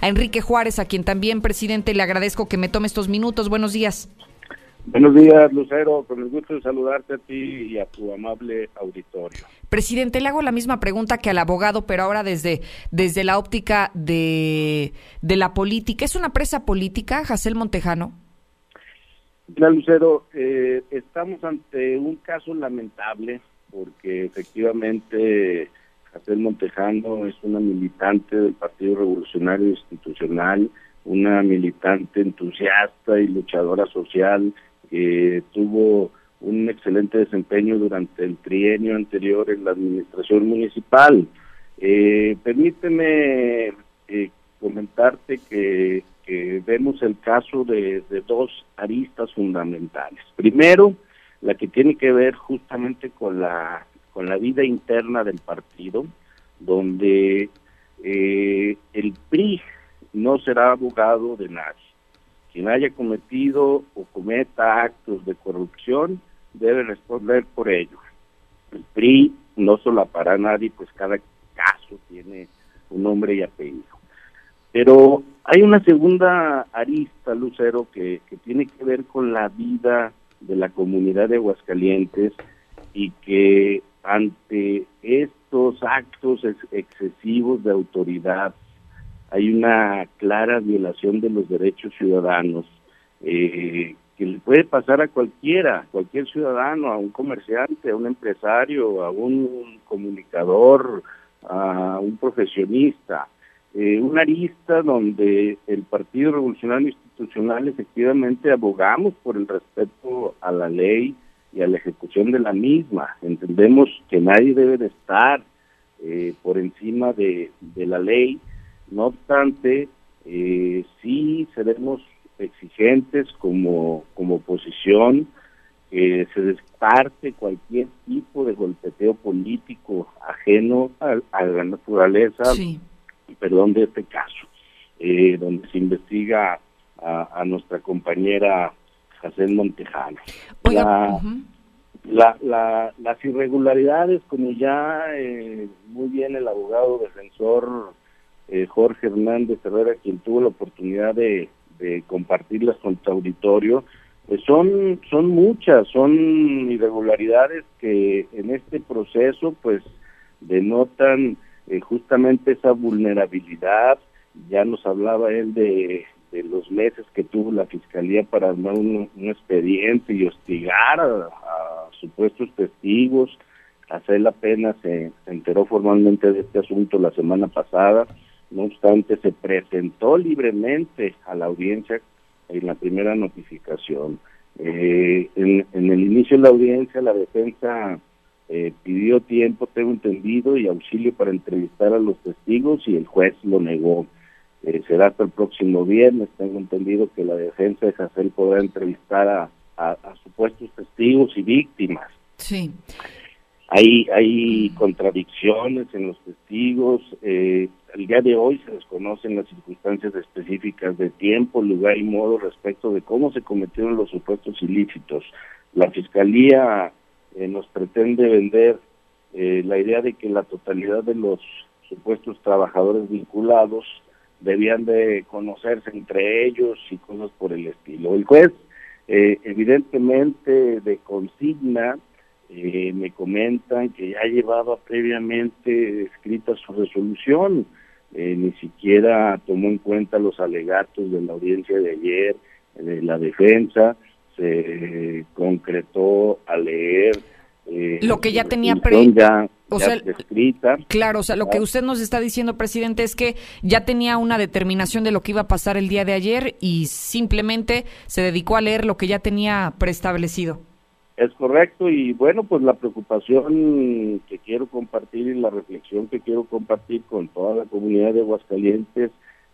a Enrique Juárez, a quien también, presidente, le agradezco que me tome estos minutos. Buenos días. Buenos días, Lucero. Con el gusto de saludarte a ti y a tu amable auditorio. Presidente, le hago la misma pregunta que al abogado, pero ahora desde, desde la óptica de, de la política. ¿Es una presa política, Jacel Montejano? Mira, Lucero, eh, estamos ante un caso lamentable porque efectivamente Jacel Montejano es una militante del Partido Revolucionario Institucional, una militante entusiasta y luchadora social que tuvo un excelente desempeño durante el trienio anterior en la administración municipal. Eh, permíteme eh, comentarte que, vemos el caso de, dos aristas fundamentales. Primero, la que tiene que ver justamente con la con la vida interna del partido, donde eh, el PRI no será abogado de nadie. Quien haya cometido o cometa actos de corrupción debe responder por ello. El PRI no solapará a nadie, pues cada caso tiene un nombre y apellido. Pero hay una segunda arista, Lucero, que, que tiene que ver con la vida de la comunidad de Aguascalientes y que ante estos actos excesivos de autoridad hay una clara violación de los derechos ciudadanos eh, que le puede pasar a cualquiera, cualquier ciudadano, a un comerciante, a un empresario, a un comunicador, a un profesionista. Eh, una arista donde el Partido Revolucionario Institucional efectivamente abogamos por el respeto a la ley y a la ejecución de la misma. Entendemos que nadie debe de estar eh, por encima de, de la ley, no obstante, eh, sí seremos exigentes como, como oposición, que se desparte cualquier tipo de golpeteo político ajeno a, la naturaleza, perdón, de este caso, eh, donde se investiga a, nuestra compañera Jacén Montejano. la, la, las irregularidades, como ya eh, muy bien el abogado defensor eh, Jorge Hernández Herrera, quien tuvo la oportunidad de, compartirlas con tu auditorio, pues son, son muchas, son irregularidades que en este proceso pues denotan eh, justamente esa vulnerabilidad. Ya nos hablaba él de, los meses que tuvo la Fiscalía para armar un, expediente y hostigar a, supuestos testigos. Hacer la pena se enteró formalmente de este asunto la semana pasada no obstante, se presentó libremente a la audiencia en la primera notificación. Eh, en, el inicio de la audiencia, la defensa eh, pidió tiempo, tengo entendido, y auxilio para entrevistar a los testigos y el juez lo negó. Eh, será hasta el próximo viernes, tengo entendido que la defensa de Jacel podrá entrevistar a supuestos testigos y víctimas. Sí. Hay, hay contradicciones en los testigos. Eh, el día de hoy se desconocen las circunstancias específicas de tiempo, lugar y modo respecto de cómo se cometieron los supuestos ilícitos. La Fiscalía eh, nos pretende vender eh, la idea de que la totalidad de los supuestos trabajadores vinculados debían de conocerse entre ellos y cosas por el estilo. El juez, eh, evidentemente, de consigna eh, me comentan que ya llevaba previamente escrita su resolución, eh, ni siquiera tomó en cuenta los alegatos de la audiencia de ayer, de la defensa, se concretó a leer eh, lo que ya tenía pre ya, o sea, escrita. Claro, o sea, lo que usted nos está diciendo, presidente, es que ya tenía una determinación de lo que iba a pasar el día de ayer y simplemente se dedicó a leer lo que ya tenía preestablecido. Es correcto y bueno, pues la preocupación que quiero compartir y la reflexión que quiero compartir con toda la comunidad de Aguascalientes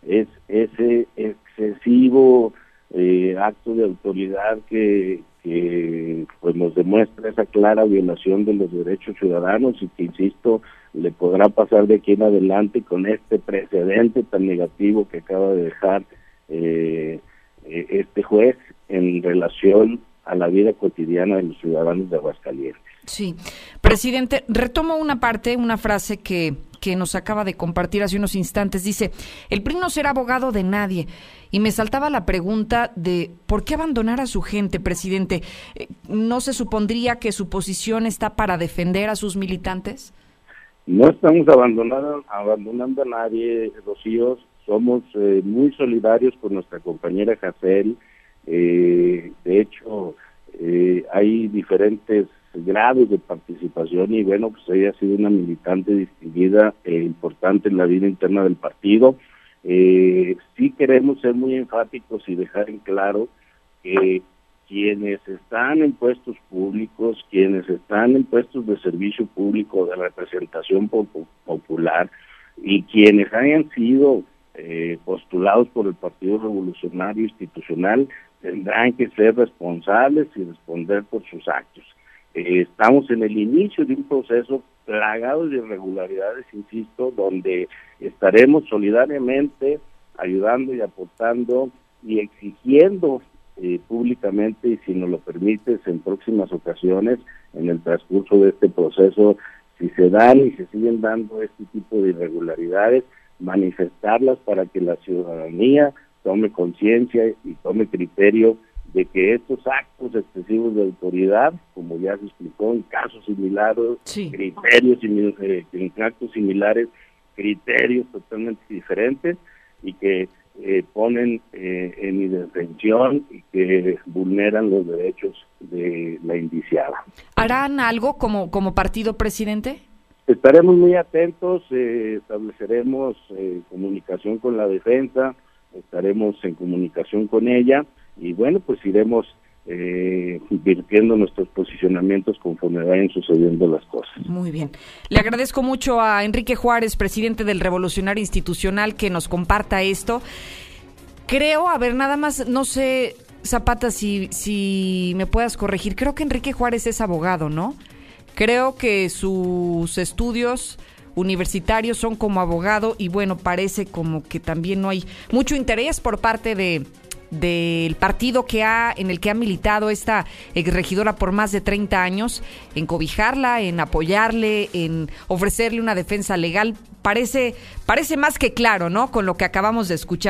es ese excesivo eh, acto de autoridad que, que pues nos demuestra esa clara violación de los derechos ciudadanos y que insisto le podrá pasar de aquí en adelante con este precedente tan negativo que acaba de dejar eh, eh este juez en relación a la vida cotidiana de los ciudadanos de Aguascalientes. Sí. Presidente, retomo una parte, una frase que, que nos acaba de compartir hace unos instantes. Dice, el PRI no será abogado de nadie. Y me saltaba la pregunta de por qué abandonar a su gente, presidente. Eh, ¿No se supondría que su posición está para defender a sus militantes? No estamos abandonando, abandonando a nadie, Rocío. Somos eh, muy solidarios con nuestra compañera Jacel. Eh, de hecho, hay diferentes grados de participación y bueno, pues ella ha sido una militante distinguida e importante en la vida interna del partido. Eh, sí queremos ser muy enfáticos y dejar en claro que quienes están en puestos públicos, quienes están en puestos de servicio público, de representación popular y quienes hayan sido eh, postulados por el Partido Revolucionario Institucional tendrán que ser responsables y responder por sus actos. Eh, estamos en el inicio de un proceso plagado de irregularidades, insisto, donde estaremos solidariamente ayudando y aportando y exigiendo eh, públicamente y si nos lo permites en próximas ocasiones en el transcurso de este proceso, si se dan y se siguen dando este tipo de irregularidades, manifestarlas para que la ciudadanía tome conciencia y tome criterio de que estos actos excesivos de autoridad, como ya se explicó en casos similares, criterios eh, en actos similares, criterios totalmente diferentes y que eh, ponen eh, en indefensión y que vulneran los derechos de la indiciada. ¿Harán algo como, como partido presidente? Estaremos muy atentos, estableceremos comunicación con la defensa, estaremos en comunicación con ella y bueno, pues iremos eh, nuestros posicionamientos conforme vayan sucediendo las cosas. Muy bien. Le agradezco mucho a Enrique Juárez, presidente del Revolucionario Institucional, que nos comparta esto. Creo, a ver, nada más, no sé, Zapata, si, si me puedas corregir, creo que Enrique Juárez es abogado, ¿no? Creo que sus estudios universitarios son como abogado y bueno, parece como que también no hay mucho interés por parte de del partido que ha, en el que ha militado esta regidora por más de 30 años, en cobijarla, en apoyarle, en ofrecerle una defensa legal, parece, parece más que claro, ¿no? Con lo que acabamos de escuchar.